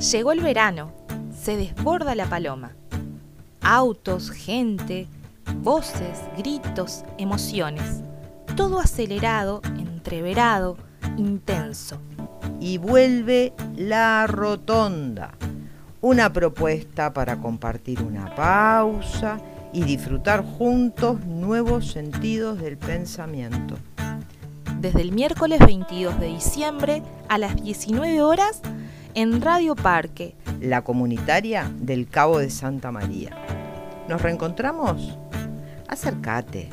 Llegó el verano, se desborda la paloma. Autos, gente, voces, gritos, emociones. Todo acelerado, entreverado, intenso. Y vuelve la rotonda. Una propuesta para compartir una pausa y disfrutar juntos nuevos sentidos del pensamiento. Desde el miércoles 22 de diciembre a las 19 horas en Radio Parque, la comunitaria del Cabo de Santa María. ¿Nos reencontramos? Acércate